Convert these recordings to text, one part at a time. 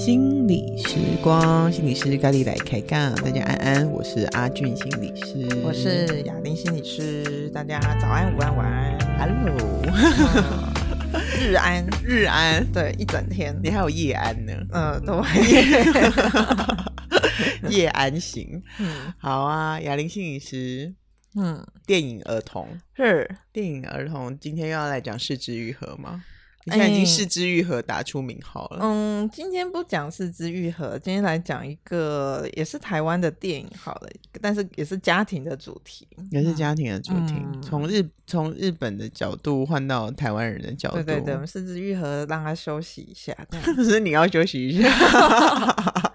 心理时光，心理师咖喱来开杠，大家安安，我是阿俊心理师，我是雅玲心理师，大家早安、午安、晚安，Hello，日安，日安，对，一整天，你还有夜安呢，嗯，对，夜安行，嗯，好啊，雅玲心理师，嗯，电影儿童。是。电影儿童，今天又要来讲失之愈合吗？你现在已经四肢愈合打出名号了。嗯，今天不讲四肢愈合，今天来讲一个也是台湾的电影好了，但是也是家庭的主题，也是家庭的主题。从、嗯、日从日本的角度换到台湾人的角度，对对对，我们四肢愈合让他休息一下，可 是你要休息一下。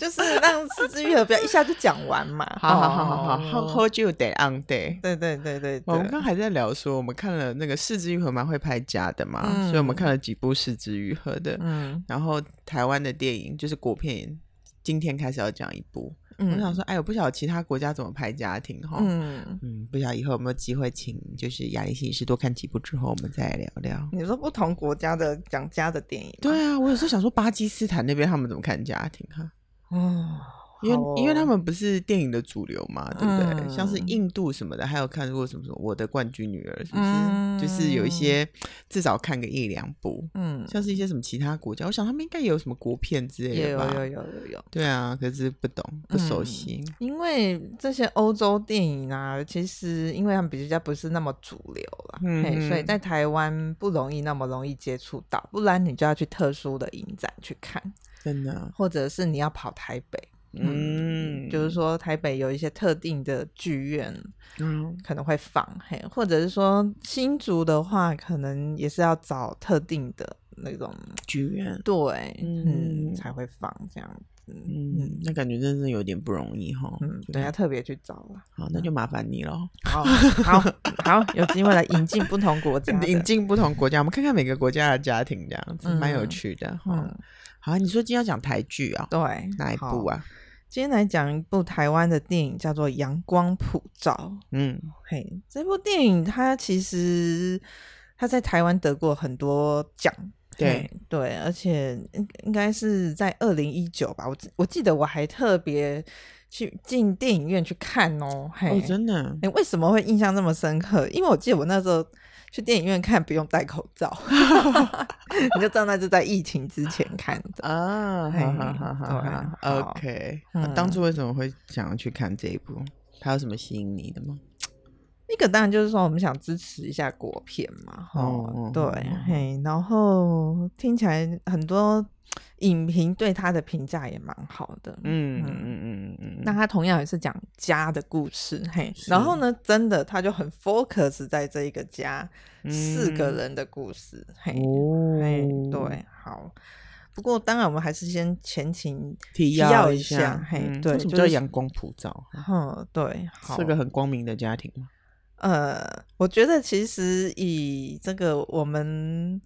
就是让四肢愈合不要一下就讲完嘛。好好好好好，Hold you day on day。对对对对，我们刚还在聊说，我们看了那个四肢愈合蛮会拍家的嘛，嗯、所以我们看了几部四肢愈合的。嗯，然后台湾的电影就是国片，今天开始要讲一部。嗯、我想说，哎，我不晓得其他国家怎么拍家庭哈。嗯嗯，不晓得以后有没有机会请就是雅玲心理师多看几部之后，我们再聊聊。你说不同国家的讲家的电影？对啊，我有时候想说巴基斯坦那边他们怎么看家庭哈？哦，因为、哦、因为他们不是电影的主流嘛，对不对？嗯、像是印度什么的，还有看过什么什么《我的冠军女儿》，是不是？嗯、就是有一些至少看个一两部，嗯，像是一些什么其他国家，我想他们应该也有什么国片之类的吧？有有有有有。对啊，可是不懂不熟悉、嗯，因为这些欧洲电影啊，其实因为他们比较不是那么主流了，嗯，所以在台湾不容易那么容易接触到，不然你就要去特殊的影展去看。真的，或者是你要跑台北，嗯，嗯，就是说台北有一些特定的剧院，嗯，可能会放，嘿，或者是说新竹的话，可能也是要找特定的那种剧院，对，嗯，嗯，才会放这样子，嗯，那感觉真是有点不容易哈，嗯，等下特别去找了，好，那就麻烦你了，好，好，好，有机会来引进不同国家，引进不同国家，我们看看每个国家的家庭这样子，蛮有趣的，哈。好，你说今天要讲台剧啊？对，哪一部啊？今天来讲一部台湾的电影，叫做《阳光普照》。嗯，嘿，这部电影它其实它在台湾得过很多奖。对对，而且应应该是在二零一九吧。我我记得我还特别去进电影院去看哦。嘿哦，真的？哎，为什么会印象这么深刻？因为我记得我那时候。去电影院看不用戴口罩，你就知道那是在疫情之前看的啊。好好好好，OK。当初为什么会想要去看这一部？它有什么吸引你的吗？一个当然就是说我们想支持一下国片嘛。哦，对，嘿，然后听起来很多。影评对他的评价也蛮好的，嗯嗯嗯嗯嗯。那他同样也是讲家的故事，嘿。然后呢，真的他就很 focus 在这一个家、嗯、四个人的故事，嘿，哦、嘿，对，好。不过当然，我们还是先前情提要一下，一下嘿，对，什么叫阳光普照？嗯，对，好，是个很光明的家庭吗？呃，我觉得其实以这个我们。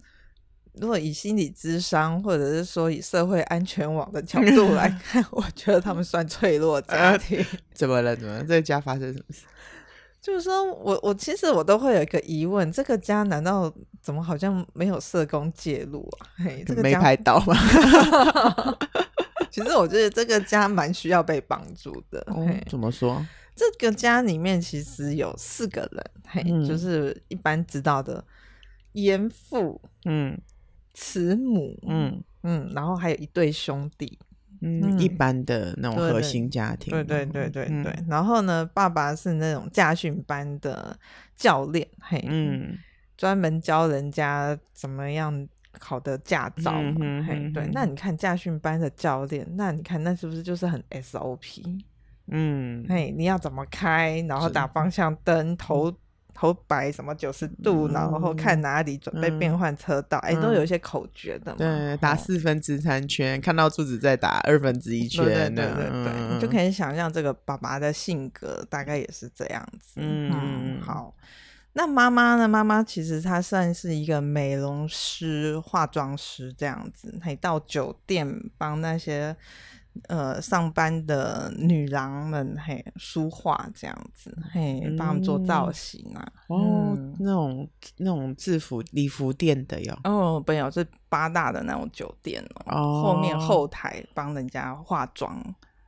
如果以心理智商，或者是说以社会安全网的角度来 看，我觉得他们算脆弱家庭。啊、怎么了？怎么了？这个家发生什么事？就是说我我其实我都会有一个疑问：这个家难道怎么好像没有社工介入啊？嘿，这个没拍到吗？其实我觉得这个家蛮需要被帮助的。哦、怎么说？这个家里面其实有四个人，嘿，嗯、就是一般知道的严父，嗯。慈母，嗯嗯，然后还有一对兄弟，嗯，一般的那种核心家庭，对对对对对。然后呢，爸爸是那种驾训班的教练，嘿，嗯，专门教人家怎么样考的驾照嘛，嘿，对。那你看驾训班的教练，那你看那是不是就是很 SOP？嗯，嘿，你要怎么开，然后打方向灯，头。头摆什么九十度，嗯、然后看哪里准备变换车道，哎、嗯，都有一些口诀的嘛。对，打四分之三圈，哦、看到柱子再打二分之一圈。对对对你就可以想象这个爸爸的性格大概也是这样子。嗯，嗯，好。那妈妈呢？妈妈其实她算是一个美容师、化妆师这样子，还到酒店帮那些。呃上班的女郎们嘿梳化这样子，嘿帮他们做造型啊。哦，嗯、那种那种制服礼服店的哟。哦，没有，是八大的那种酒店哦。后面后台帮人家化妆。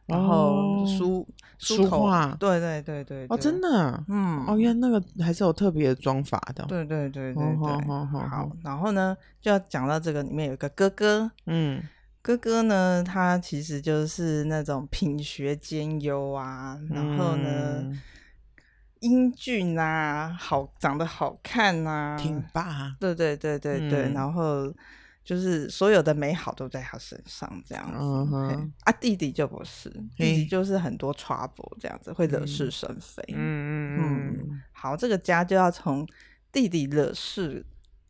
然后梳梳化，对对对对，哦，真的，嗯，哦，原来那个还是有特别的妆法的，对对对对对，好，然后呢，就要讲到这个里面有一个哥哥，嗯，哥哥呢，他其实就是那种品学兼优啊，然后呢，英俊啊，好长得好看啊，挺拔，对对对对对，然后。就是所有的美好都在他身上，这样子。Uh. 啊，弟弟就不是，弟弟就是很多 trouble 这样子，会惹是生非。嗯嗯嗯。好，这个家就要从弟弟惹事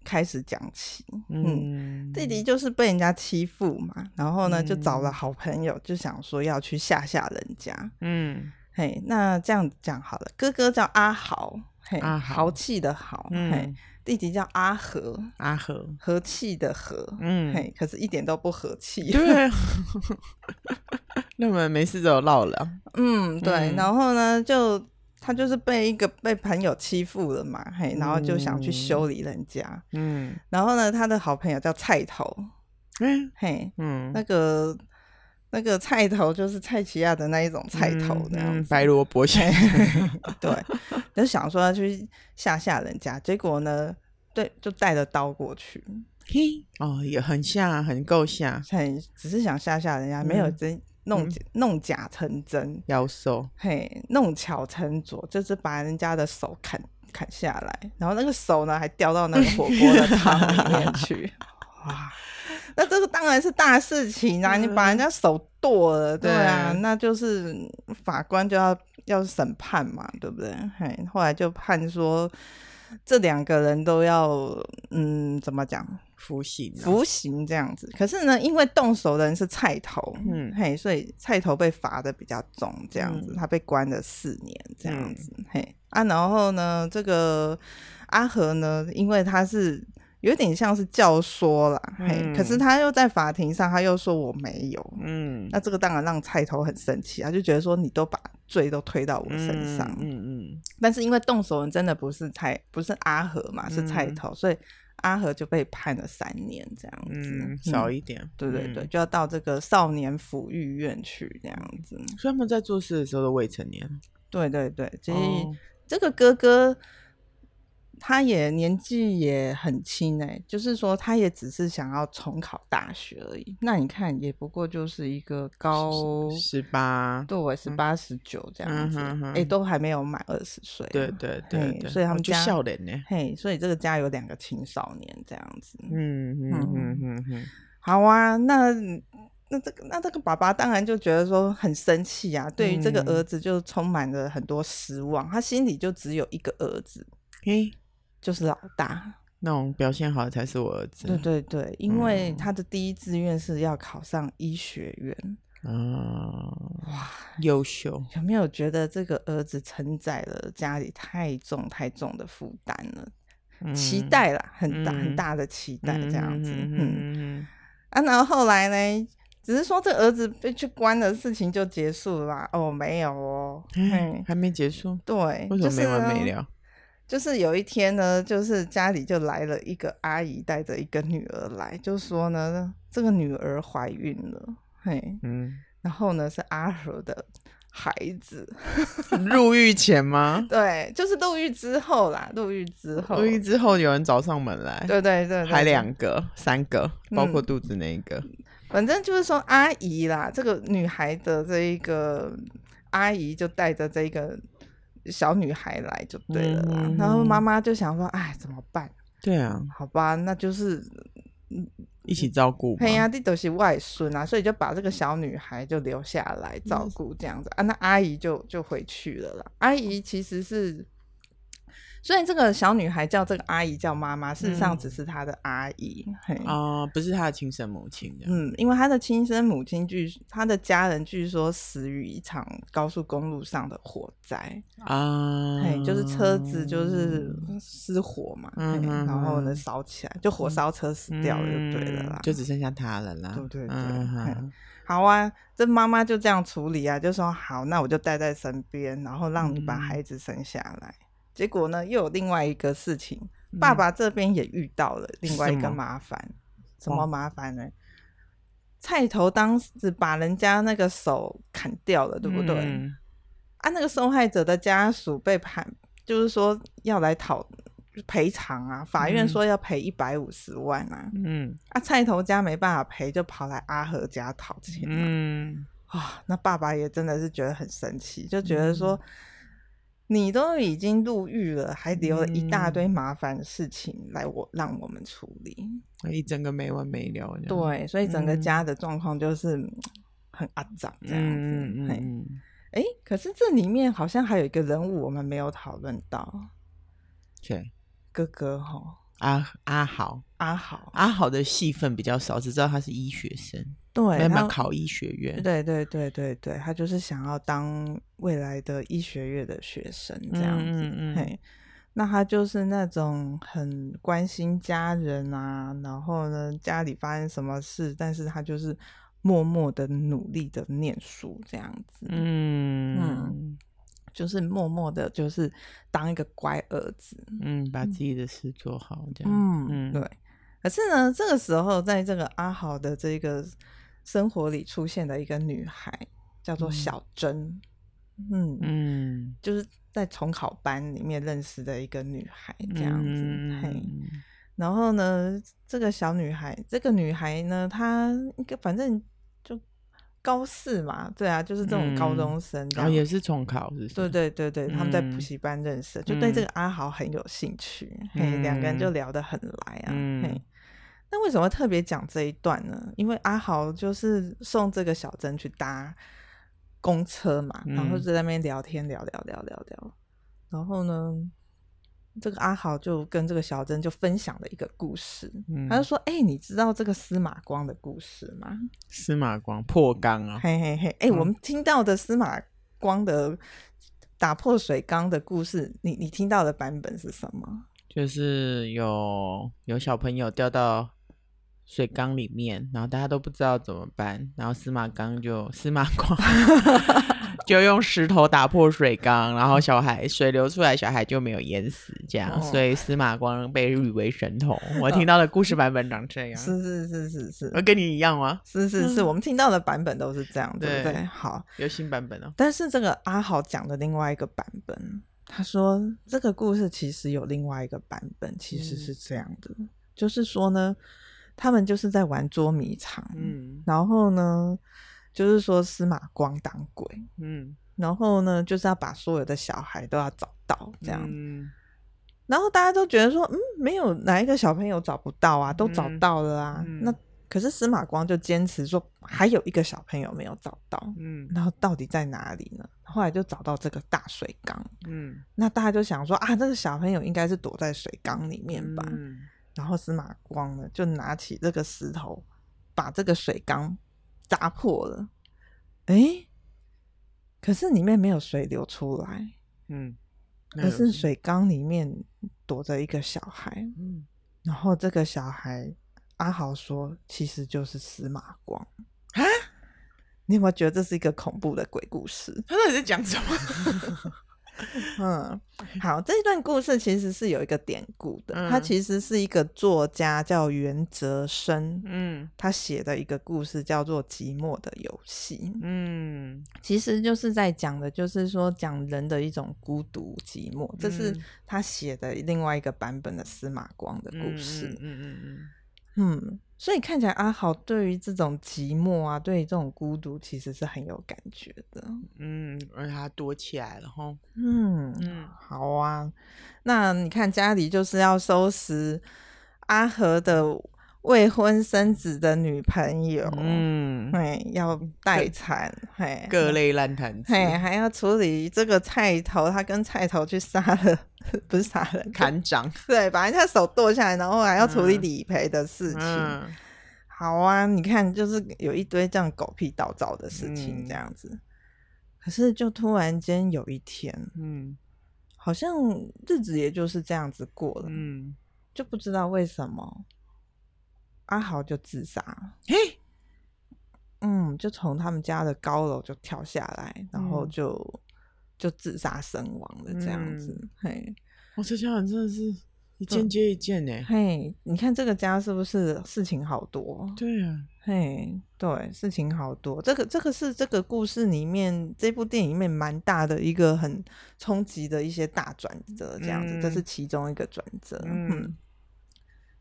开始讲起。嗯，弟弟就是被人家欺负嘛，然后呢，就找了好朋友，就想说要去吓吓人家。嗯，嘿，那这样讲好了，哥哥叫阿豪，嘿，阿豪，豪气的豪，嘿。弟弟叫阿和，阿和和气的和，嗯，嘿，可是一点都不和气。对，那么没事就闹了。嗯，对。嗯、然后呢，就他就是被一个被朋友欺负了嘛，嘿，然后就想去修理人家。嗯，然后呢，他的好朋友叫菜头，嗯，嘿，嗯，那个。那个菜头就是蔡奇亚的那一种菜头，那样、嗯嗯、白萝卜菜。对，就想说要去吓吓人家，结果呢，对，就带着刀过去。嘿，哦，也很吓，很够吓，很只是想吓吓人家，嗯、没有真弄、嗯、弄假成真，妖兽。嘿，弄巧成拙，就是把人家的手砍砍下来，然后那个手呢还掉到那个火锅的汤里面 去。哇！那这个当然是大事情啊！嗯、你把人家手剁了，对啊，对，那就是法官就要要审判嘛，对不对？嘿，后来就判说这两个人都要嗯，怎么讲？服刑，服刑这样子。可是呢，因为动手的人是菜头，嗯，嘿，所以菜头被罚的比较重，这样子，嗯、他被关了四年，这样子，嗯、嘿啊，然后呢，这个阿和呢，因为他是。有点像是教唆啦，嗯、嘿，可是他又在法庭上，他又说我没有，嗯，那这个当然让菜头很生气，他就觉得说你都把罪都推到我身上，嗯嗯，嗯，但是因为动手人真的不是菜，不是阿和嘛，是菜头，嗯、所以阿和就被判了三年这样子，嗯，少一点，对对对，就要到这个少年抚育院去这样子，所以他们在做事的时候都未成年，对对对，所以这个哥哥。他也年纪也很轻哎、欸，就是说他也只是想要重考大学而已。那你看，也不过就是一个高十八，对，十八十九这样子，哎、嗯欸，都还没有满二十岁。对对对，对，所以他们家笑脸呢，嘿，所以这个家有两个青少年这样子。嗯嗯嗯嗯嗯，好啊，那那这个那这个爸爸当然就觉得说很生气啊，对于这个儿子就充满了很多失望，他心里就只有一个儿子，嘿。就是老大，那种表现好的才是我儿子。对对对，因为他的第一志愿是要考上医学院。嗯，哇，优秀！有没有觉得这个儿子承载了家里太重太重的负担了？嗯、期待啦，很大、嗯、很大的期待，这样子。嗯，嗯，嗯，嗯啊，然后后来呢？只是说这儿子被去关的事情就结束了啦？哦，没有哦，嗯、还没结束。对，为什么没完没了？就是有一天呢，就是家里就来了一个阿姨，带着一个女儿来，就说呢，这个女儿怀孕了，嘿，嗯，然后呢是阿和的孩子，入狱前吗？对，就是入狱之后啦，入狱之后，入狱之后有人找上门来，对对对，对，还两个、三个，包括肚子那一个，嗯，反正就是说阿姨啦，这个女孩的这一个阿姨就带着这个。小女孩来就对了，嗯、然后妈妈就想说：“哎，怎么办？”对啊，好吧，那就是一起照顾。嘿呀，这都是外孙啊，所以就把这个小女孩就留下来照顾这样子、嗯、啊。那阿姨就就回去了啦。阿姨其实是虽然这个小女孩叫这个阿姨叫妈妈，事实上只是她的阿姨哦、呃，不是她的亲生母亲。嗯，因为她的亲生母亲据她的家人据说死于一场高速公路上的火灾啊，嘿，就是车子就是失火嘛，嗯、然后呢烧起来，就火烧车死掉了，就对了啦、嗯，就只剩下她了啦，对对对。嗯好啊，这妈妈就这样处理啊，就说好，那我就带在身边，然后让你把孩子生下来。嗯、结果呢，又有另外一个事情，嗯、爸爸这边也遇到了另外一个麻烦。什么，麻烦呢？哦、菜头当时把人家那个手砍掉了，对不对？嗯、啊，那个受害者的家属被判，就是说要来讨。赔偿啊！法院说要赔一百五十万啊！嗯，啊，菜头家没办法赔，就跑来阿和家讨钱。嗯，啊、哦，那爸爸也真的是觉得很生气，就觉得说，嗯、你都已经入狱了，还留了一大堆麻烦事情来我让我们处理，一整个没完没了。对，所以整个家的状况就是很阿杂这样子。嗯嗯哎，可是这里面好像还有一个人物我们没有讨论到。对。哥哥哈，阿阿豪，阿豪，阿豪的戏份比较少，只知道他是医学生，对，慢慢考医学院，对对对对对，他就是想要当未来的医学院的学生这样子，嗯那他就是那种很关心家人啊，然后呢，家里发生什么事，但是他就是默默的努力的念书这样子，嗯嗯。就是默默的，就是当一个乖儿子，嗯，把自己的事做好，这样，嗯嗯，对。可是呢，这个时候，在这个阿豪的这个生活里出现的一个女孩，叫做小珍，嗯嗯，就是在重考班里面认识的一个女孩，这样子，嗯、嘿。然后呢，这个小女孩，这个女孩呢，她一个反正就。高四嘛，对啊，就是这种高中生，然后也是重考，是对对对对，他们在补习班认识，就对这个阿豪很有兴趣，嘿，两个人就聊得很来啊，嘿。那为什么特别讲这一段呢？因为阿豪就是送这个小珍去搭公车嘛，然后就在那边聊天，聊聊聊聊聊，然后呢，这个阿豪就跟这个小珍就分享了一个故事，嗯、他就说：“哎、欸，你知道这个司马光的故事吗？司马光破缸啊，嘿嘿嘿！哎、欸，嗯、我们听到的司马光的打破水缸的故事，你你听到的版本是什么？就是有有小朋友掉到水缸里面，然后大家都不知道怎么办，然后司马光就司马光。”就用石头打破水缸，然后小孩水流出来，小孩就没有淹死，这样，哦、所以司马光被誉为神童。我听到的故事版本长这样，是是是是是，我跟你一样吗？是是是，我们听到的版本都是这样，对不对？好，有新版本哦。但是这个阿豪讲的另外一个版本，他说这个故事其实有另外一个版本，其实是这样的，嗯、就是说呢，他们就是在玩捉迷藏，嗯，然后呢。就是说司马光当鬼，嗯，然后呢，就是要把所有的小孩都要找到这样，嗯，然后大家都觉得说，嗯，没有哪一个小朋友找不到啊，都找到了啊。嗯，那可是司马光就坚持说，还有一个小朋友没有找到，嗯，然后到底在哪里呢？后来就找到这个大水缸，嗯，那大家就想说啊，这个小朋友应该是躲在水缸里面吧，嗯，然后司马光呢就拿起这个石头，把这个水缸。砸破了，哎、欸，可是里面没有水流出来，嗯，可是水缸里面躲着一个小孩，嗯，然后这个小孩阿豪说，其实就是司马光啊，你有没有觉得这是一个恐怖的鬼故事？他到底在讲什么？嗯，好，这一段故事其实是有一个典故的，他、嗯、其实是一个作家叫袁哲生，嗯，他写的一个故事叫做《寂寞的游戏》，嗯，其实就是在讲的，就是说讲人的一种孤独寂寞，这是他写的另外一个版本的司马光的故事，嗯嗯嗯嗯。嗯。嗯，所以看起来阿豪对于这种寂寞啊，对于这种孤独，其实是很有感觉的。嗯，而且他躲起来了哈。嗯嗯，好啊。那你看家里就是要收拾阿和的未婚生子的女朋友，嗯，嘿，要待产，嘿，各类烂摊子，嘿，还要处理这个菜头，他跟菜头去杀了，不是杀了，砍掌，对，把人家手剁下来，然后还要处理理赔的事情。嗯。嗯、好啊，你看，就是有一堆这样狗屁倒灶的事情，这样子。嗯、可是，就突然间有一天，嗯，好像日子也就是这样子过了，嗯，就不知道为什么。阿豪就自杀，嘿，嗯，就从他们家的高楼就跳下来，然后就、嗯、就自杀身亡了，这样子，嗯、嘿，我这家人真的是一件接一件呢，嘿，你看这个家是不是事情好多？对啊，嘿，对，事情好多，这个这个是这个故事里面这部电影里面蛮大的一个很冲击的一些大转折，这样子，嗯、这是其中一个转折，嗯。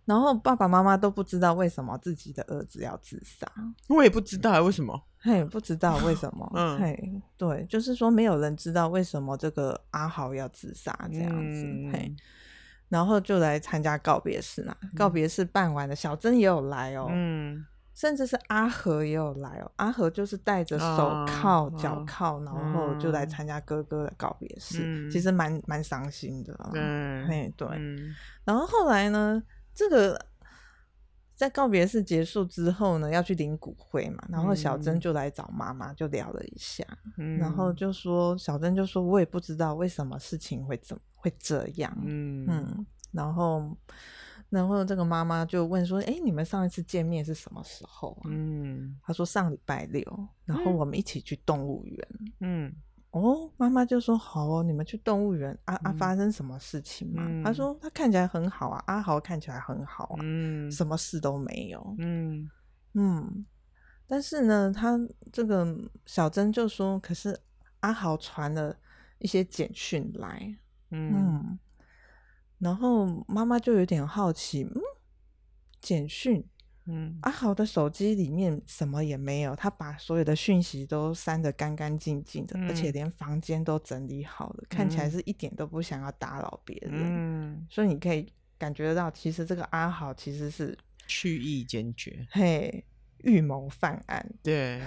嗯然后爸爸妈妈都不知道为什么自己的儿子要自杀，我也不知道为什么，嘿，不知道为什么，嗯，嘿，对，就是说没有人知道为什么这个阿豪要自杀这样子，嗯、嘿，然后就来参加告别式啦，嗯、告别式办完了，小珍也有来哦，嗯，甚至是阿和也有来哦，阿和就是戴着手铐、脚铐，然后就来参加哥哥的告别式，嗯、其实蛮蛮伤心的，嗯，嘿，对，嗯、然后后来呢？这个在告别式结束之后呢，要去领骨灰嘛，然后小珍就来找妈妈，就聊了一下，嗯、然后就说小珍就说，我也不知道为什么事情会怎么会这样，嗯。嗯，然后然后这个妈妈就问说，哎，你们上一次见面是什么时候啊？嗯，他说上礼拜六，然后我们一起去动物园，嗯。哦，妈妈就说好哦，你们去动物园啊啊，发生什么事情吗？嗯、他说他看起来很好啊，阿豪看起来很好啊，嗯，什么事都没有，嗯。嗯，但是呢，他这个小珍就说，可是阿豪传了一些简讯来，嗯，嗯，然后妈妈就有点好奇，嗯，简讯。嗯，阿豪的手机里面什么也没有，他把所有的讯息都删得干干净净的，嗯、而且连房间都整理好了，嗯、看起来是一点都不想要打扰别人。嗯，所以你可以感觉得到，其实这个阿豪其实是蓄意坚决，嘿，预谋犯案。对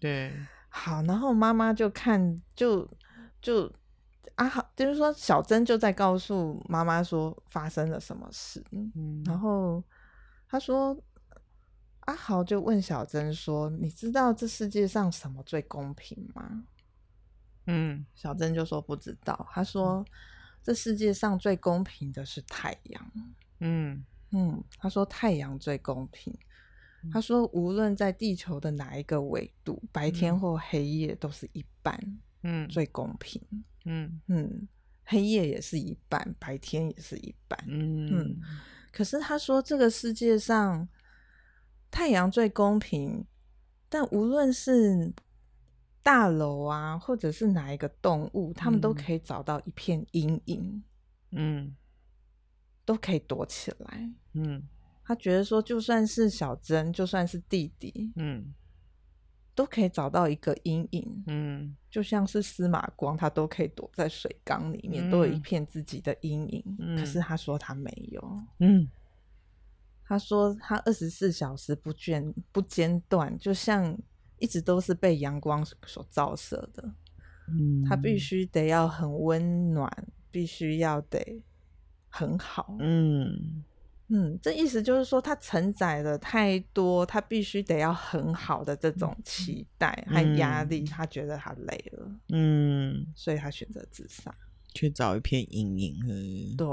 对，好，然后妈妈就看，就就阿豪，就是说小珍就在告诉妈妈说发生了什么事，嗯，然后他说。阿豪就问小珍说：“你知道这世界上什么最公平吗？”嗯，小珍就说不知道。他说：“这世界上最公平的是太阳。”嗯嗯，他说太阳最公平。他说无论在地球的哪一个纬度，白天或黑夜都是一半。嗯，最公平。嗯嗯，黑夜也是一半，白天也是一半。嗯嗯，可是他说这个世界上。太阳最公平，但无论是大楼啊，或者是哪一个动物，他们都可以找到一片阴影，嗯，都可以躲起来，嗯。他觉得说，就算是小珍，就算是弟弟，嗯，都可以找到一个阴影，嗯，就像是司马光，他都可以躲在水缸里面，嗯、都有一片自己的阴影。嗯、可是他说他没有，嗯。他说：“他二十四小时不间不间断，就像一直都是被阳光所照射的。嗯，他必须得要很温暖，必须要得很好。嗯嗯，这意思就是说，他承载了太多，他必须得要很好的这种期待和压力，嗯，他觉得他累了。嗯，所以他选择自杀。”去找一片阴影，对，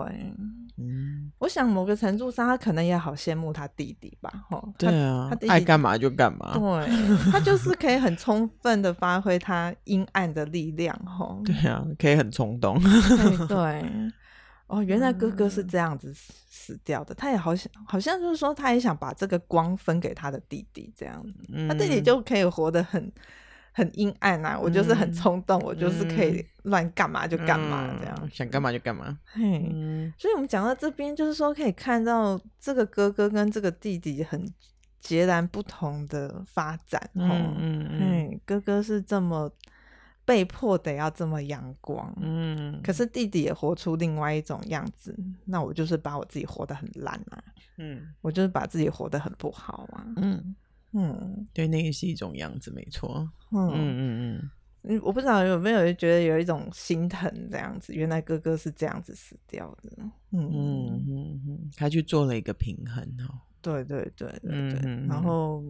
嗯，我想某个程度上，他可能也好羡慕他弟弟吧，吼，对啊，他弟弟爱干嘛就干嘛，对，他就是可以很充分的发挥他阴暗的力量，吼，对啊，可以很冲动，对，哦，原来哥哥是这样子死掉的，他也好想，好像就是说，他也想把这个光分给他的弟弟，这样子，嗯，他弟弟就可以活得很。很阴暗啊！我就是很冲动，嗯、我就是可以乱干嘛就干嘛这样，嗯、想干嘛就干嘛。嘿，嗯、所以我们讲到这边，就是说可以看到这个哥哥跟这个弟弟很截然不同的发展。嗯嗯嗯，哥哥是这么被迫得要这么阳光，嗯，可是弟弟也活出另外一种样子。那我就是把我自己活得很烂啊。嗯，我就是把自己活得很不好嘛。嗯嗯，对，那也是一种样子，没错。嗯嗯嗯嗯，我不知道有没有人觉得有一种心疼这样子，原来哥哥是这样子死掉的。嗯嗯嗯嗯，他去做了一个平衡哦。对对对对对，嗯嗯，然后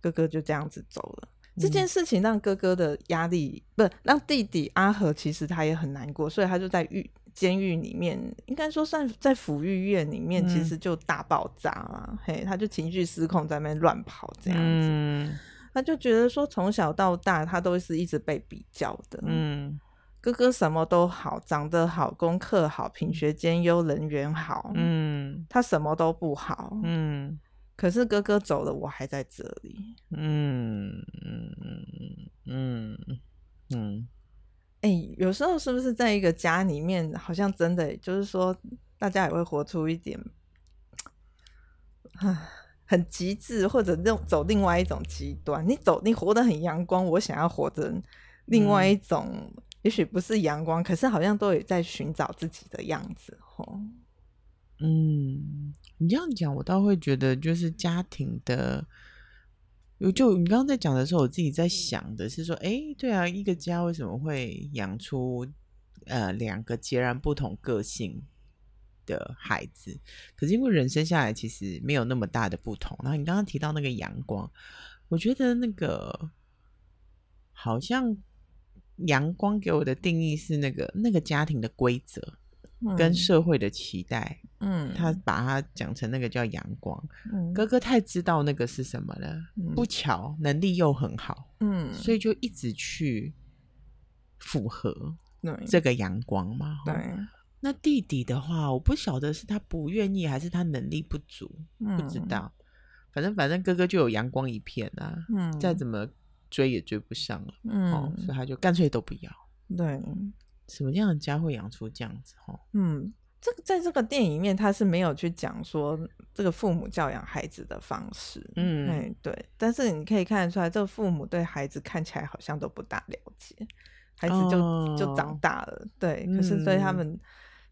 哥哥就这样子走了。这件事情让哥哥的压力，不让弟弟阿和，其实他也很难过，所以他就在狱监狱里面，应该说算在抚育院里面，其实就大爆炸了。嗯、嘿，他就情绪失控，在那边乱跑这样子。嗯、他就觉得说，从小到大，他都是一直被比较的。嗯，哥哥什么都好，长得好，功课好，品学兼优，人缘好。嗯，他什么都不好。嗯。可是哥哥走了，我还在这里。嗯嗯嗯嗯嗯，哎、欸，有时候是不是在一个家里面，好像真的就是说，大家也会活出一点，很极致，或者另走另外一种极端。你走，你活得很阳光，我想要活成另外一种，嗯、也许不是阳光，可是好像都有在寻找自己的样子。吼，嗯。你这样讲，我倒会觉得，就是家庭的，就你刚刚在讲的时候，我自己在想的是说，哎，对啊，一个家为什么会养出呃两个截然不同个性的孩子？可是因为人生下来其实没有那么大的不同。然后你刚刚提到那个阳光，我觉得那个好像阳光给我的定义是那个那个家庭的规则。跟社会的期待，嗯，他把它讲成那个叫阳光。嗯，哥哥太知道那个是什么了，嗯、不巧能力又很好，嗯，所以就一直去符合这个阳光嘛。对，那弟弟的话，我不晓得是他不愿意还是他能力不足，嗯、不知道。反正反正哥哥就有阳光一片啊，嗯，再怎么追也追不上了，嗯、哦，所以他就干脆都不要。对。什么样的家会养出这样子？哈，嗯，这个在这个电影里面他是没有去讲说这个父母教养孩子的方式，嗯，哎，对，但是你可以看得出来，这个父母对孩子看起来好像都不大了解，孩子就、哦、就长大了，对，可是对他们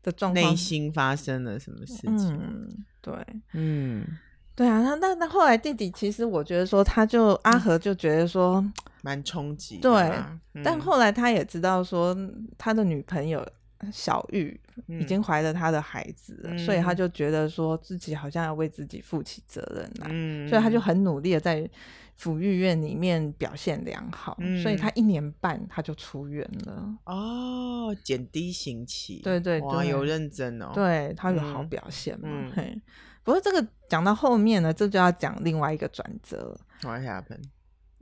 的状况，内心发生了什么事情？嗯，对，嗯。对啊，那那那后来弟弟其实我觉得说，他就阿和就觉得说蛮冲击，对，嗯、但后来他也知道说他的女朋友小玉已经怀了他的孩子了，嗯、所以他就觉得说自己好像要为自己负起责任来，嗯、所以他就很努力的在抚育院里面表现良好，嗯、所以他一年半他就出院了。哦，减低刑期，对对对，有认真哦，对他有好表现嘛，嗯、嘿。不过这个讲到后面呢，这就要讲另外一个转折。What happened？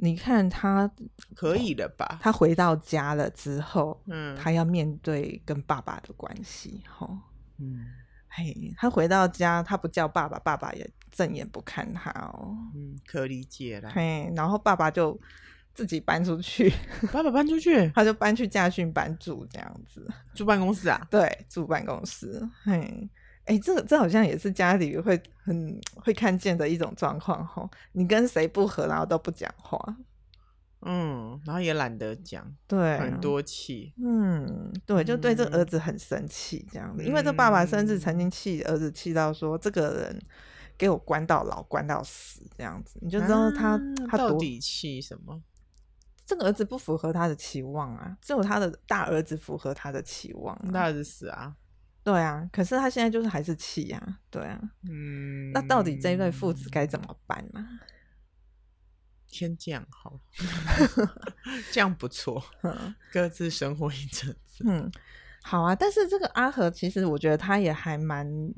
你看他可以的吧？他回到家了之后，嗯，他要面对跟爸爸的关系，吼，嗯，嘿，他回到家，他不叫爸爸，爸爸也正眼不看他哦，嗯，可理解了。嘿，然后爸爸就自己搬出去，爸爸搬出去，他就搬去家训班住，这样子住办公室啊？对，住办公室，嘿。哎，这个这好像也是家里会很会看见的一种状况吼，你跟谁不和，然后都不讲话，嗯，然后也懒得讲，对，很多气，嗯，对，就对这个儿子很生气这样子，嗯、因为这爸爸甚至曾经气儿子气到说，这个人给我关到老，关到死这样子，你就知道他、啊、他到底气什么？这个儿子不符合他的期望啊，只有他的大儿子符合他的期望、啊，大儿子死啊。对啊，可是他现在就是还是气呀，对啊，嗯，那到底这一对父子该怎么办呢？先这样好，这样不错，各自生活一阵子，嗯，好啊。但是这个阿和其实我觉得他也还蛮。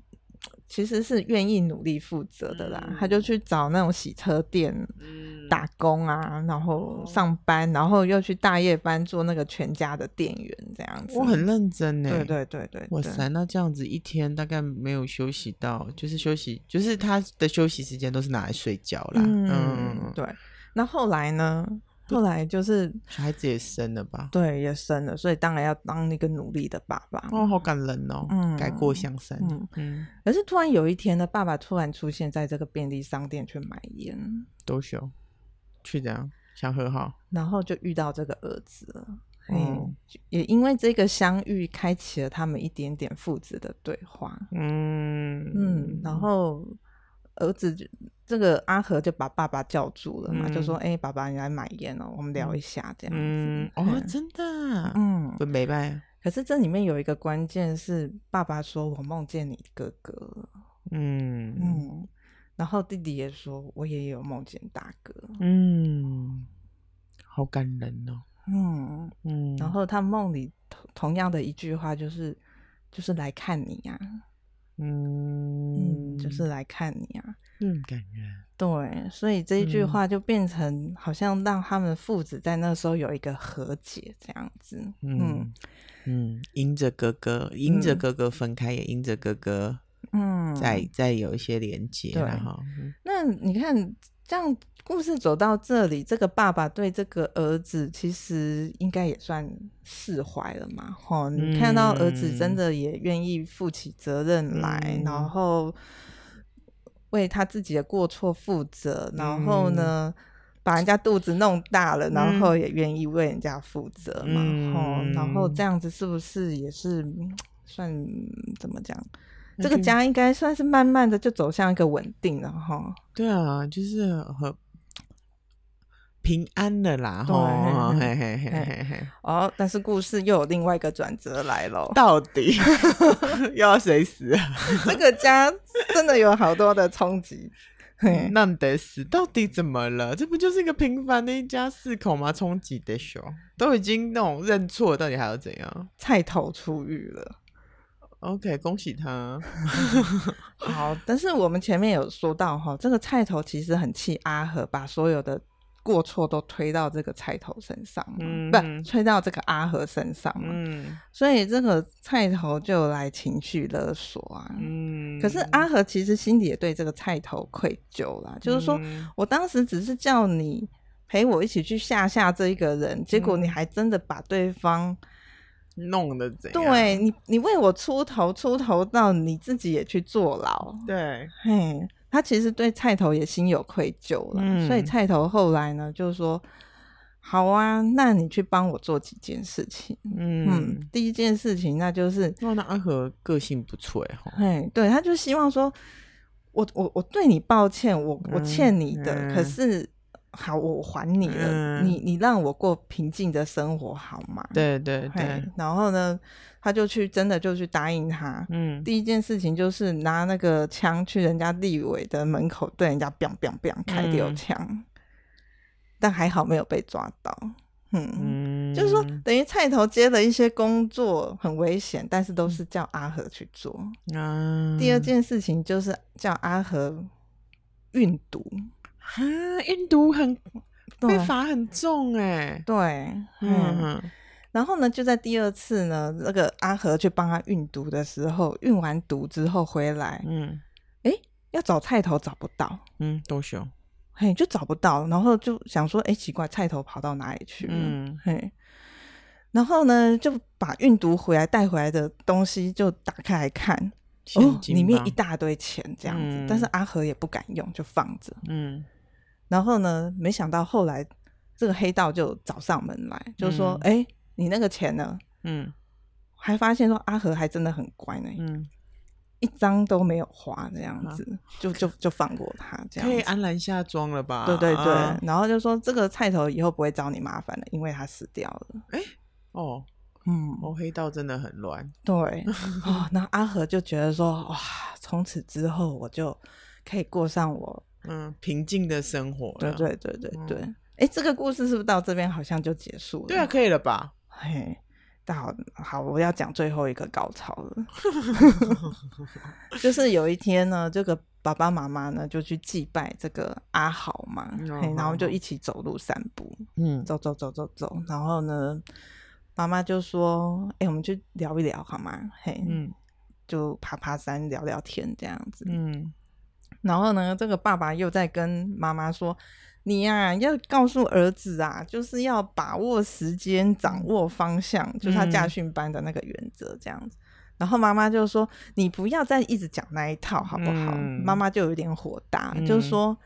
其实是愿意努力负责的啦，嗯、他就去找那种洗车店打工啊，嗯、然后上班，然后又去大夜班做那个全家的店员这样子。我很认真呢，对对对对。哇塞，那这样子一天大概没有休息到，就是休息，就是他的休息时间都是拿来睡觉啦。嗯，嗯对。那后来呢？后来就是小孩子也生了吧？对，也生了，所以当然要当那个努力的爸爸。哦，好感人哦，嗯，改过向善。嗯嗯。可是突然有一天呢，爸爸突然出现在这个便利商店去买烟。多久？去这样想和好，然后就遇到这个儿子了。嗯，也因为这个相遇，开启了他们一点点父子的对话。嗯嗯，然后儿子就这个阿和就把爸爸叫住了嘛，嗯、就说：“哎、欸，爸爸，你来买烟哦，我们聊一下这样子。嗯”哦，真的，嗯，不没办。可是这里面有一个关键是，爸爸说我梦见你哥哥。嗯嗯，然后弟弟也说，我也有梦见大哥。嗯，好感人哦。嗯嗯，然后他梦里同同样的一句话就是，就是来看你呀、啊。嗯嗯，就是来看你啊。嗯，感人。对，所以这一句话就变成好像让他们父子在那时候有一个和解这样子。嗯嗯，因着哥哥，因着哥哥分开，也因着哥哥。嗯，再再有一些连接，对哈。那你看，这样故事走到这里，这个爸爸对这个儿子其实应该也算释怀了嘛？哈，你看到儿子真的也愿意负起责任来，嗯、然后为他自己的过错负责，嗯、然后呢，把人家肚子弄大了，然后也愿意为人家负责嘛？哈、嗯，然后这样子是不是也是 算怎么讲？这个家应该算是慢慢的就走向一个稳定了哈。对啊，就是很平安的啦。对，嘿嘿嘿嘿嘿。哦，但是故事又有另外一个转折来了。到底又 要谁死？这个家真的有好多的冲击。那得死，到底怎么了？这不就是一个平凡的一家四口吗？冲击的时候都已经那种认错，到底还要怎样？菜头出狱了。OK，恭喜他。好，但是我们前面有说到哈，这个菜头其实很气阿和，把所有的过错都推到这个菜头身上，嗯，不，推到这个阿和身上，嗯，所以这个菜头就来情绪勒索啊，嗯，可是阿和其实心里也对这个菜头愧疚啦，就是说我当时只是叫你陪我一起去吓吓这一个人，结果你还真的把对方。弄的怎样？对你，你为我出头，出头到你自己也去坐牢。对，嘿，他其实对菜头也心有愧疚了，嗯、所以菜头后来呢，就说：“好啊，那你去帮我做几件事情。嗯”嗯，第一件事情那就是，那阿和个性不错哈，嘿，对，他就希望说，我我我对你抱歉，我我欠你的，可是。好，我还你了。嗯、你你让我过平静的生活好吗？对对对。然后呢，他就去真的就去答应他。嗯。第一件事情就是拿那个枪去人家立委的门口对人家 biang biang biang 开六枪，嗯、但还好没有被抓到。嗯。嗯就是说，等于菜头接了一些工作很危险，但是都是叫阿和去做。嗯。第二件事情就是叫阿和运毒。啊，运毒很被罚很重哎，对，嗯，然后呢，就在第二次呢，那个阿和去帮他运毒的时候，运完毒之后回来，嗯，哎，要找菜头找不到，嗯，多凶，嘿，就找不到，然后就想说，哎，奇怪，菜头跑到哪里去？了？嗯，嘿，然后呢，就把运毒回来带回来的东西就打开来看，哦，里面一大堆钱这样子，但是阿和也不敢用，就放着，嗯。然后呢，没想到后来这个黑道就找上门来，嗯、就说：“哎，你那个钱呢？”嗯，还发现说阿和还真的很乖呢，嗯，一张都没有花，这样子、啊、就就就放过他，这样可以安然下庄了吧？对对对，啊、然后就说这个菜头以后不会找你麻烦了，因为他死掉了。哎，哦，嗯，哦，黑道真的很乱。对，哦，那阿和就觉得说：“哇，从此之后我就可以过上我。”嗯，平静的生活。对对对对对。哎、嗯，这个故事是不是到这边好像就结束了？对啊，可以了吧？嘿，大好好，我要讲最后一个高潮了。就是有一天呢，这个爸爸妈妈呢就去祭拜这个阿豪嘛，嗯、嘿，然后就一起走路散步。嗯，走走走走走，然后呢，妈妈就说：“哎，我们去聊一聊好吗？”嘿，嗯，就爬爬山，聊聊天这样子。嗯。然后呢，这个爸爸又在跟妈妈说：“你呀、啊，要告诉儿子啊，就是要把握时间，掌握方向，嗯、就是他驾训班的那个原则这样子。”然后妈妈就说：“你不要再一直讲那一套，好不好？”嗯、妈妈就有点火大，嗯、就是说：“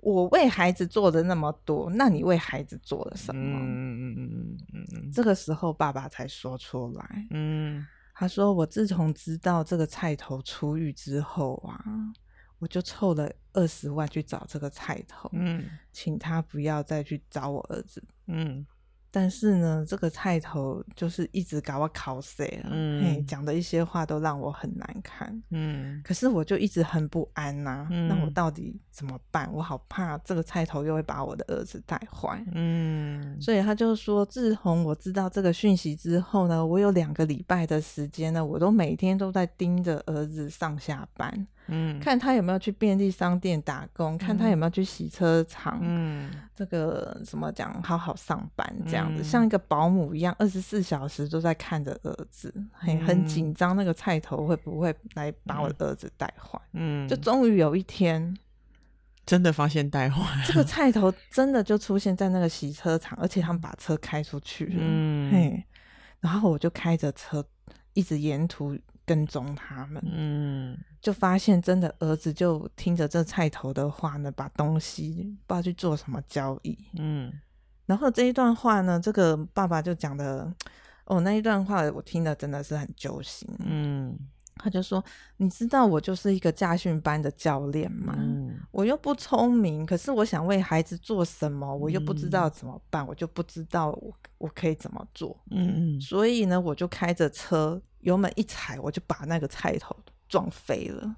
我为孩子做的那么多，那你为孩子做了什么？嗯嗯嗯嗯嗯。这个时候，爸爸才说出来。嗯，他说：“我自从知道这个菜头出狱之后啊，我就凑了二十万去找这个菜头，嗯，请他不要再去找我儿子。”嗯。但是呢，这个菜头就是一直搞我考死了，嗯，讲的一些话都让我很难看，嗯，可是我就一直很不安呐、啊，嗯，那我到底怎么办？我好怕这个菜头又会把我的儿子带坏，嗯，所以他就说，自从我知道这个讯息之后呢，我有两个礼拜的时间呢，我都每天都在盯着儿子上下班。嗯，看他有没有去便利商店打工，嗯、看他有没有去洗车厂，嗯，这个怎么讲，好好上班这样子，嗯、像一个保姆一样，二十四小时都在看着儿子，很很紧张，那个菜头会不会来把我的儿子带坏？嗯，就终于有一天，真的发现带坏，这个菜头真的就出现在那个洗车场，而且他们把车开出去了，嗯，嘿，然后我就开着车一直沿途跟踪他们，嗯。就发现真的儿子就听着这菜头的话呢，把东西不知道去做什么交易。嗯，然后这一段话呢，这个爸爸就讲的，哦，那一段话我听的真的是很揪心。嗯，他就说，你知道我就是一个驾训班的教练吗？嗯，我又不聪明，可是我想为孩子做什么，我又不知道怎么办，嗯，我就不知道我我可以怎么做。嗯嗯，所以呢，我就开着车，油门一踩，我就把那个菜头。撞飞了，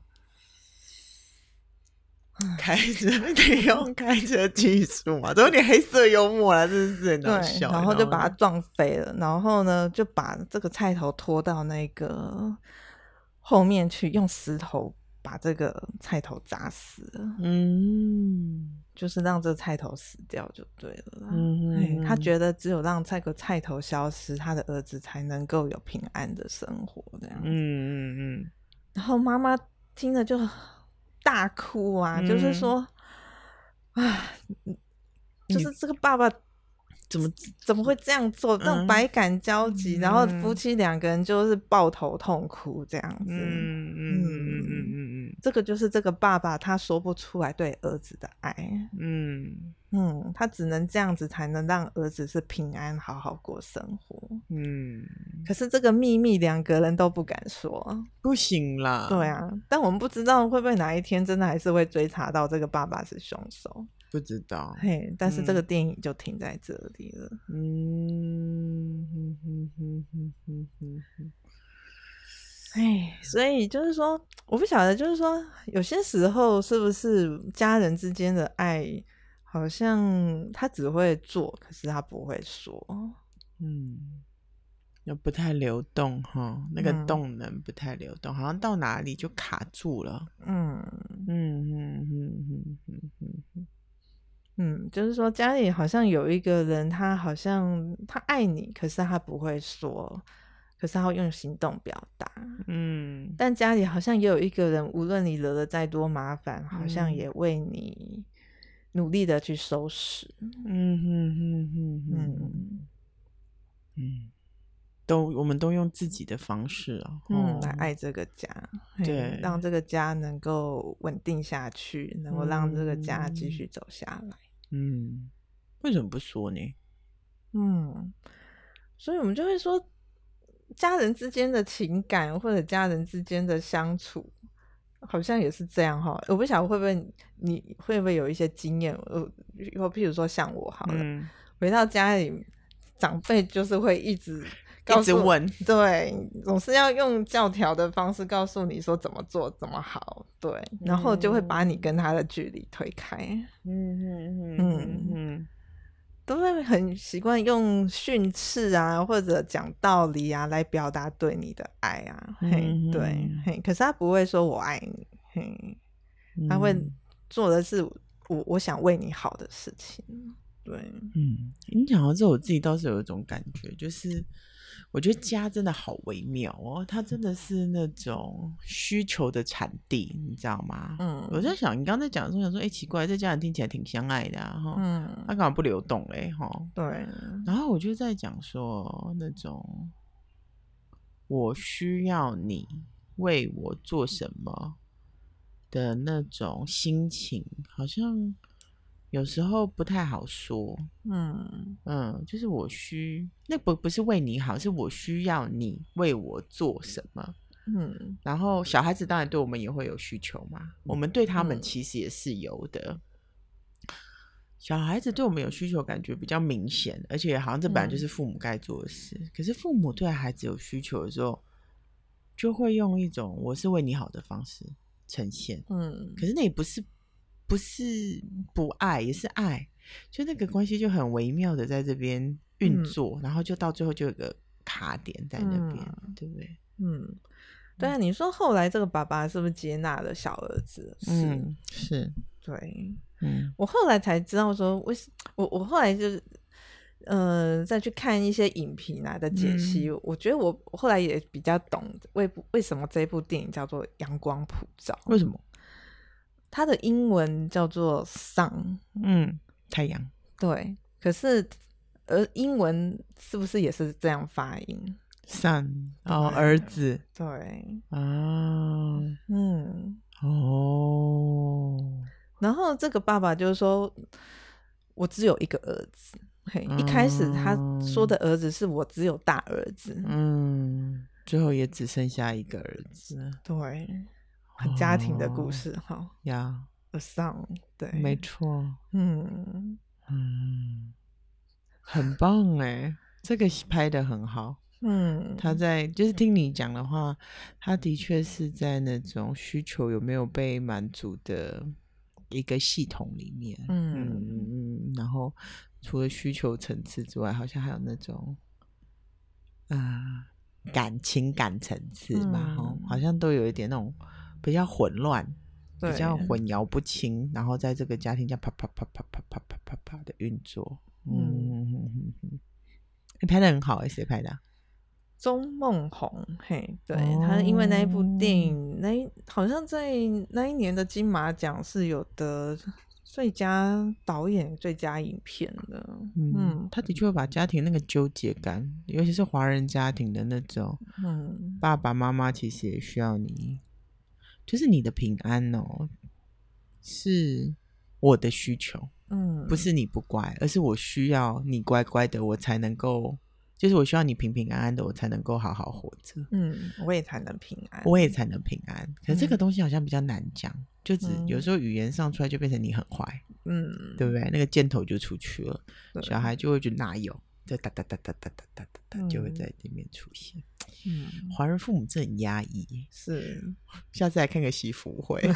开车得用开车技术嘛，都有点黑色幽默了，真是很搞笑。然后就把它撞飞了，然后呢，就把这个菜头拖到那个后面去，用石头把这个菜头砸死了。嗯，就是让这个菜头死掉就对了。嗯，他觉得只有让这个菜头消失，他的儿子才能够有平安的生活。这样，嗯嗯嗯。然后妈妈听了就大哭啊，嗯、就是说，啊，就是这个爸爸怎么怎么会这样做？那种百感交集，嗯、然后夫妻两个人就是抱头痛哭这样子。嗯嗯嗯嗯嗯嗯，这个就是这个爸爸他说不出来对儿子的爱。嗯。嗯，他只能这样子才能让儿子是平安好好过生活。嗯，可是这个秘密两个人都不敢说，不行啦。对啊，但我们不知道会不会哪一天真的还是会追查到这个爸爸是凶手。不知道，嘿，但是这个电影就停在这里了。嗯哼哼哼哼哼哼，哎，所以就是说，我不晓得，就是说，有些时候是不是家人之间的爱？好像他只会做，可是他不会说。嗯，又不太流动哈，那个动能不太流动，嗯、好像到哪里就卡住了。嗯嗯嗯嗯嗯嗯嗯嗯，就是说家里好像有一个人，他好像他爱你，可是他不会说，可是他会用行动表达。嗯，但家里好像也有一个人，无论你惹了再多麻烦，好像也为你。努力的去收拾，嗯哼哼哼嗯嗯，都我们都用自己的方式啊，嗯，来爱这个家，对，让这个家能够稳定下去，能够让这个家继续走下来。嗯，为什么不说呢？嗯，所以我们就会说，家人之间的情感或者家人之间的相处。好像也是这样哈，我不晓得会不会你会不会有一些经验，呃，譬如说像我好了，嗯、回到家里，长辈就是会一直一直问，对，总是要用教条的方式告诉你说怎么做怎么好，对，然后就会把你跟他的距离推开，嗯嗯嗯嗯。都会很习惯用训斥啊，或者讲道理啊，来表达对你的爱啊。嗯、嘿，对，嘿，可是他不会说我爱你，嘿，他会做的是我我想为你好的事情。对，嗯，你讲到这，我自己倒是有一种感觉，就是。我觉得家真的好微妙哦，它真的是那种需求的产地，你知道吗？嗯，我在想，你刚才讲的时候，想说，哎、欸，奇怪，这家人听起来挺相爱的啊，哈，嗯，他干嘛不流动嘞？哈，对。然后我就在讲说，那种我需要你为我做什么的那种心情，好像有时候不太好说。嗯嗯，就是我需那不不是为你好，是我需要你为我做什么。嗯，然后小孩子当然对我们也会有需求嘛，我们对他们其实也是有的。嗯小孩子对我们有需求，感觉比较明显，而且好像这本来就是父母该做的事。嗯、可是父母对孩子有需求的时候，就会用一种“我是为你好”的方式呈现。嗯，可是那也不是不是不爱，也是爱，就那个关系就很微妙的在这边运作，嗯、然后就到最后就有个卡点在那边，嗯、对不对？嗯，对啊。你说后来这个爸爸是不是接纳了小儿子？是、嗯、是，对。嗯，我后来才知道说，为什我我后来就是，呃，再去看一些影评啊的解析，嗯、我觉得我后来也比较懂为为什么这部电影叫做《阳光普照》。为什么？它的英文叫做 “sun”，嗯，太阳。对，可是呃英文是不是也是这样发音？“sun” 哦，儿子。对啊，嗯，哦。然后这个爸爸就是说，我只有一个儿子。嘿，一开始他说的儿子是我只有大儿子。嗯，最后也只剩下一个儿子。对，很家庭的故事哈。呀 Son，对，没错。嗯嗯，很棒哎，这个拍得很好。嗯，他在就是听你讲的话，他的确是在那种需求有没有被满足的。一个系统里面，嗯嗯嗯，然后除了需求层次之外，好像还有那种啊、呃、感情感层次嘛，嗯、好像都有一点那种比较混乱，比较混淆不清，然后在这个家庭这样啪啪啪啪啪啪啪啪啪的运作，嗯拍的很好，谁拍的？钟孟宏，嘿，对，他因为那一部电影，哦、那好像在那一年的金马奖是有得最佳导演、最佳影片的。嗯，嗯他的确会把家庭那个纠结感，尤其是华人家庭的那种，嗯，爸爸妈妈其实也需要你，就是你的平安哦，是我的需求，嗯，不是你不乖，而是我需要你乖乖的，我才能够。就是我需要你平平安安的，我才能够好好活着。嗯，我也才能平安，我也才能平安。可是这个东西好像比较难讲，嗯、就只有时候语言上出来就变成你很坏，嗯，对不对？那个箭头就出去了，小孩就会觉得哪有，就哒哒哒哒哒哒哒哒，就会在里面出现。嗯，华人父母真的很压抑，是。下次来看个习福会。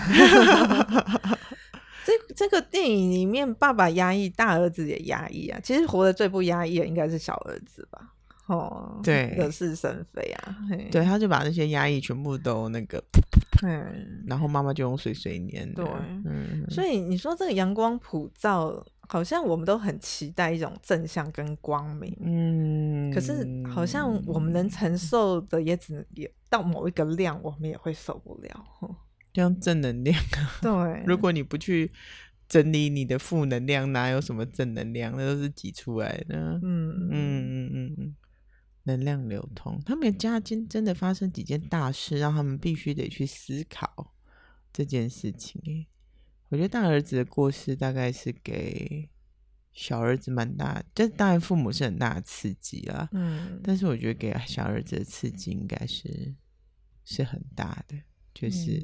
这这个电影里面，爸爸压抑，大儿子也压抑啊。其实活得最不压抑的应该是小儿子吧？哦，对，惹是生非啊。对，他就把那些压抑全部都那个，嗯，然后妈妈就用碎碎念。对，嗯。所以你说这个阳光普照，好像我们都很期待一种正向跟光明。嗯。可是好像我们能承受的也只能也到某一个量，我们也会受不了。这样正能量啊！对，如果你不去整理你的负能量，哪有什么正能量？那都是挤出来的。嗯嗯嗯嗯嗯，能量流通。他们家今真的发生几件大事，让他们必须得去思考这件事情。我觉得大儿子的过世大概是给小儿子蛮大，这当然父母是很大的刺激啦。嗯，但是我觉得给小儿子的刺激应该是是很大的。就是，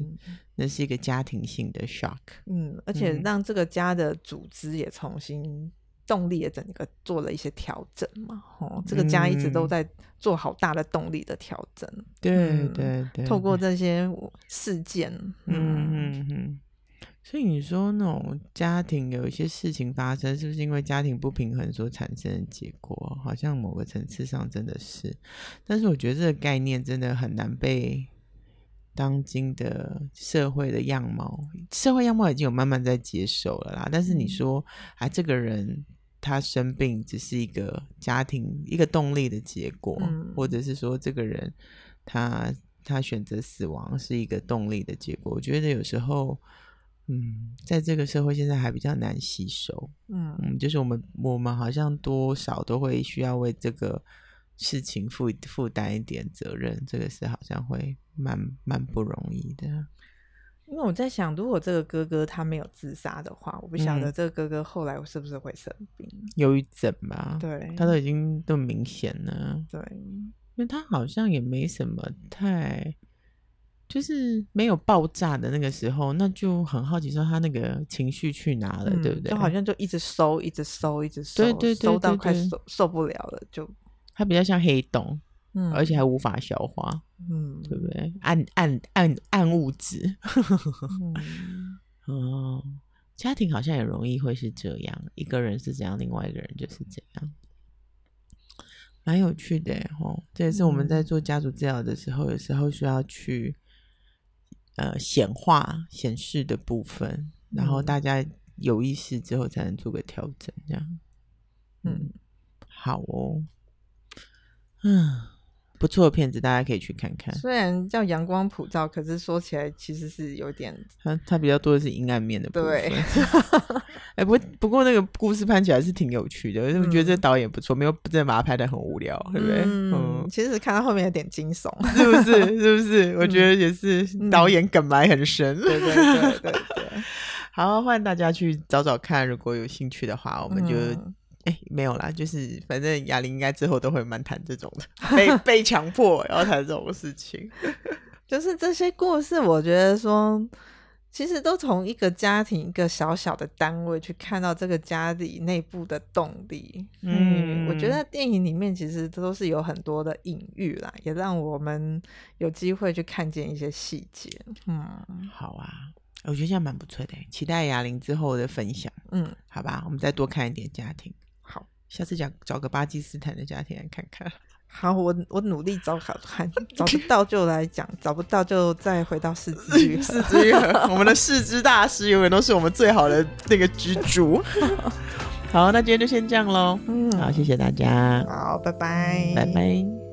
那是一个家庭性的 shock，嗯，而且让这个家的组织也重新动力也整个做了一些调整嘛，哦，这个家一直都在做好大的动力的调整，对对对，透过这些事件，嗯嗯嗯，所以你说那种家庭有一些事情发生，是不是因为家庭不平衡所产生的结果？好像某个层次上真的是，但是我觉得这个概念真的很难被。当今的社会的样貌，社会样貌已经有慢慢在接受了啦。但是你说，啊，这个人他生病只是一个家庭一个动力的结果，嗯、或者是说这个人他他选择死亡是一个动力的结果，我觉得有时候，嗯，在这个社会现在还比较难吸收。嗯，嗯，就是我们我们好像多少都会需要为这个。事情负负担一点责任，这个是好像会蛮蛮不容易的。因为我在想，如果这个哥哥他没有自杀的话，我不晓得这个哥哥后来是不是会生病，忧郁症吧？对，他都已经都明显了。对，因为他好像也没什么太，就是没有爆炸的那个时候，那就很好奇说他那个情绪去哪了，嗯、对不对？就好像就一直收，一直收，一直收，对对对，对，收到快受受不了了，就他比较像黑洞。嗯，而且还无法消化，嗯，对不对？暗暗暗暗物质，嗯，哦，家庭好像也容易会是这样，一个人是这样，另外一个人就是这样，蛮有趣的哦。这也是我们在做家族治疗的时候，有时候需要去呃显化显示的部分，然后大家有意识之后才能做个调整，这样，嗯，好哦，嗯。不错的片子，大家可以去看看。虽然叫阳光普照，可是说起来其实是有点……它它比较多的是阴暗面的部分。对，哎，不不过那个故事拍起来是挺有趣的，嗯、我觉得这导演不错，没有真的把它拍的很无聊，对不对？嗯，嗯其实看到后面有点惊悚，是不是？是不是？我觉得也是导演梗埋很深。对对对对对。好，欢迎大家去找找看，如果有兴趣的话，我们就。嗯哎、欸，没有啦，就是反正雅玲应该之后都会蛮谈这种的，被 被强迫要谈这种事情。就是这些故事，我觉得说，其实都从一个家庭、一个小小的单位去看到这个家里内部的动力。嗯，我觉得电影里面其实都是有很多的隐喻啦，也让我们有机会去看见一些细节。嗯，好啊，我觉得这样蛮不错的，期待雅玲之后的分享。嗯，好吧，我们再多看一点家庭。下次讲找个巴基斯坦的家庭来看看。好，我我努力找好看，找不到就来讲，找不到就再回到四肢愈合。四肢愈合，我们的四肢大师永远都是我们最好的那个支柱。好，那今天就先这样喽。嗯，好，谢谢大家。好，拜拜，拜拜。